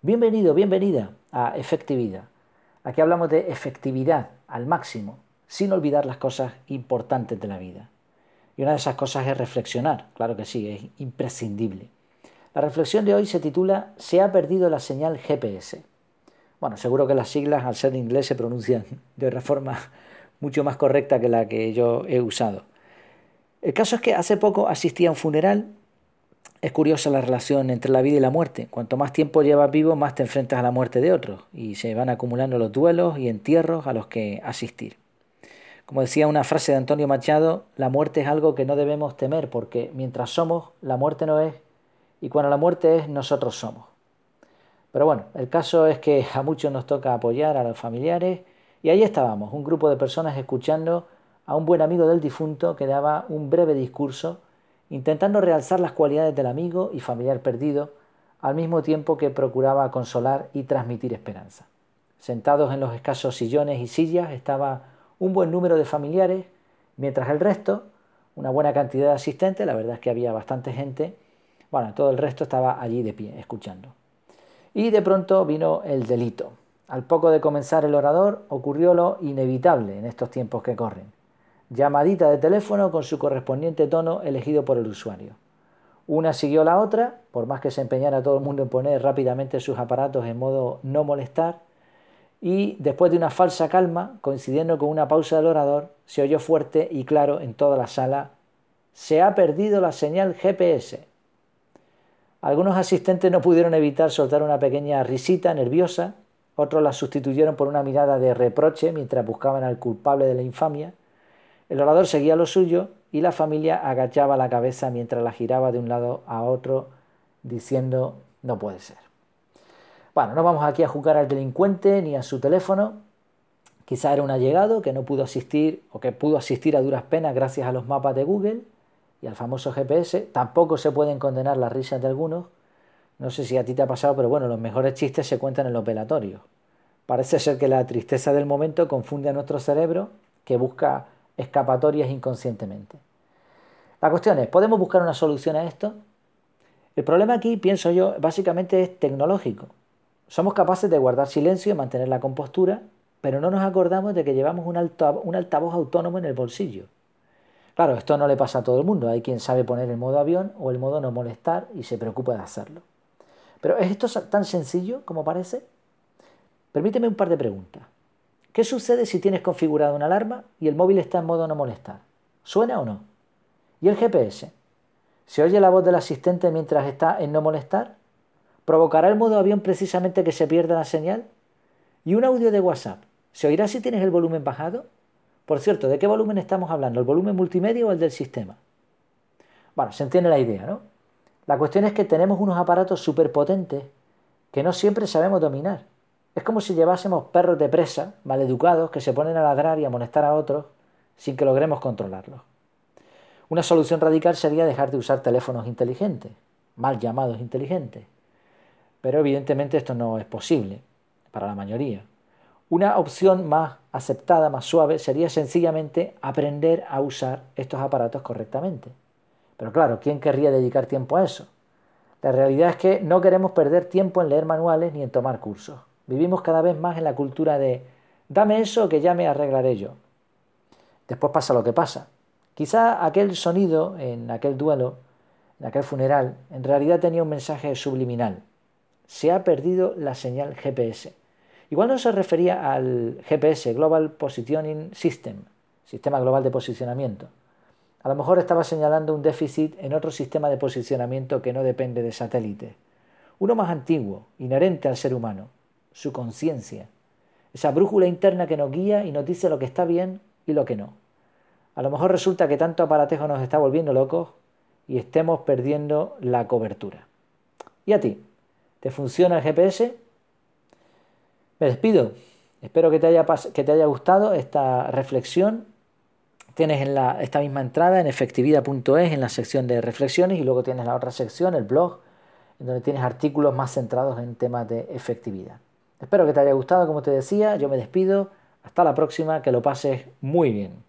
Bienvenido, bienvenida a Efectividad. Aquí hablamos de efectividad al máximo, sin olvidar las cosas importantes de la vida. Y una de esas cosas es reflexionar, claro que sí, es imprescindible. La reflexión de hoy se titula Se ha perdido la señal GPS. Bueno, seguro que las siglas al ser inglés se pronuncian de una forma mucho más correcta que la que yo he usado. El caso es que hace poco asistí a un funeral es curiosa la relación entre la vida y la muerte. Cuanto más tiempo llevas vivo, más te enfrentas a la muerte de otros y se van acumulando los duelos y entierros a los que asistir. Como decía una frase de Antonio Machado, la muerte es algo que no debemos temer porque mientras somos, la muerte no es y cuando la muerte es, nosotros somos. Pero bueno, el caso es que a muchos nos toca apoyar a los familiares y ahí estábamos, un grupo de personas escuchando a un buen amigo del difunto que daba un breve discurso intentando realzar las cualidades del amigo y familiar perdido, al mismo tiempo que procuraba consolar y transmitir esperanza. Sentados en los escasos sillones y sillas estaba un buen número de familiares, mientras el resto, una buena cantidad de asistentes, la verdad es que había bastante gente, bueno, todo el resto estaba allí de pie, escuchando. Y de pronto vino el delito. Al poco de comenzar el orador ocurrió lo inevitable en estos tiempos que corren llamadita de teléfono con su correspondiente tono elegido por el usuario. Una siguió la otra, por más que se empeñara todo el mundo en poner rápidamente sus aparatos en modo no molestar, y después de una falsa calma, coincidiendo con una pausa del orador, se oyó fuerte y claro en toda la sala, se ha perdido la señal GPS. Algunos asistentes no pudieron evitar soltar una pequeña risita nerviosa, otros la sustituyeron por una mirada de reproche mientras buscaban al culpable de la infamia, el orador seguía lo suyo y la familia agachaba la cabeza mientras la giraba de un lado a otro diciendo no puede ser. Bueno, no vamos aquí a juzgar al delincuente ni a su teléfono. Quizá era un allegado que no pudo asistir o que pudo asistir a duras penas gracias a los mapas de Google y al famoso GPS. Tampoco se pueden condenar las risas de algunos. No sé si a ti te ha pasado, pero bueno, los mejores chistes se cuentan en los velatorios. Parece ser que la tristeza del momento confunde a nuestro cerebro que busca escapatorias inconscientemente. La cuestión es, ¿podemos buscar una solución a esto? El problema aquí, pienso yo, básicamente es tecnológico. Somos capaces de guardar silencio y mantener la compostura, pero no nos acordamos de que llevamos un, un altavoz autónomo en el bolsillo. Claro, esto no le pasa a todo el mundo. Hay quien sabe poner el modo avión o el modo no molestar y se preocupa de hacerlo. Pero ¿es esto tan sencillo como parece? Permíteme un par de preguntas. ¿Qué sucede si tienes configurada una alarma y el móvil está en modo no molestar? ¿Suena o no? ¿Y el GPS? ¿Se oye la voz del asistente mientras está en no molestar? ¿Provocará el modo avión precisamente que se pierda la señal? ¿Y un audio de WhatsApp? ¿Se oirá si tienes el volumen bajado? Por cierto, ¿de qué volumen estamos hablando? ¿El volumen multimedia o el del sistema? Bueno, se entiende la idea, ¿no? La cuestión es que tenemos unos aparatos superpotentes que no siempre sabemos dominar es como si llevásemos perros de presa, maleducados, que se ponen a ladrar y a molestar a otros sin que logremos controlarlos. Una solución radical sería dejar de usar teléfonos inteligentes, mal llamados inteligentes. Pero evidentemente esto no es posible para la mayoría. Una opción más aceptada, más suave, sería sencillamente aprender a usar estos aparatos correctamente. Pero claro, ¿quién querría dedicar tiempo a eso? La realidad es que no queremos perder tiempo en leer manuales ni en tomar cursos. Vivimos cada vez más en la cultura de dame eso que ya me arreglaré yo. Después pasa lo que pasa. Quizá aquel sonido en aquel duelo, en aquel funeral, en realidad tenía un mensaje subliminal. Se ha perdido la señal GPS. Igual no se refería al GPS, Global Positioning System, Sistema Global de Posicionamiento. A lo mejor estaba señalando un déficit en otro sistema de posicionamiento que no depende de satélite. Uno más antiguo, inherente al ser humano, su conciencia, esa brújula interna que nos guía y nos dice lo que está bien y lo que no. A lo mejor resulta que tanto aparatejo nos está volviendo locos y estemos perdiendo la cobertura. ¿Y a ti? ¿Te funciona el GPS? Me despido. Espero que te haya, que te haya gustado esta reflexión. Tienes en la, esta misma entrada en efectividad.es en la sección de reflexiones y luego tienes la otra sección, el blog, en donde tienes artículos más centrados en temas de efectividad. Espero que te haya gustado, como te decía, yo me despido, hasta la próxima, que lo pases muy bien.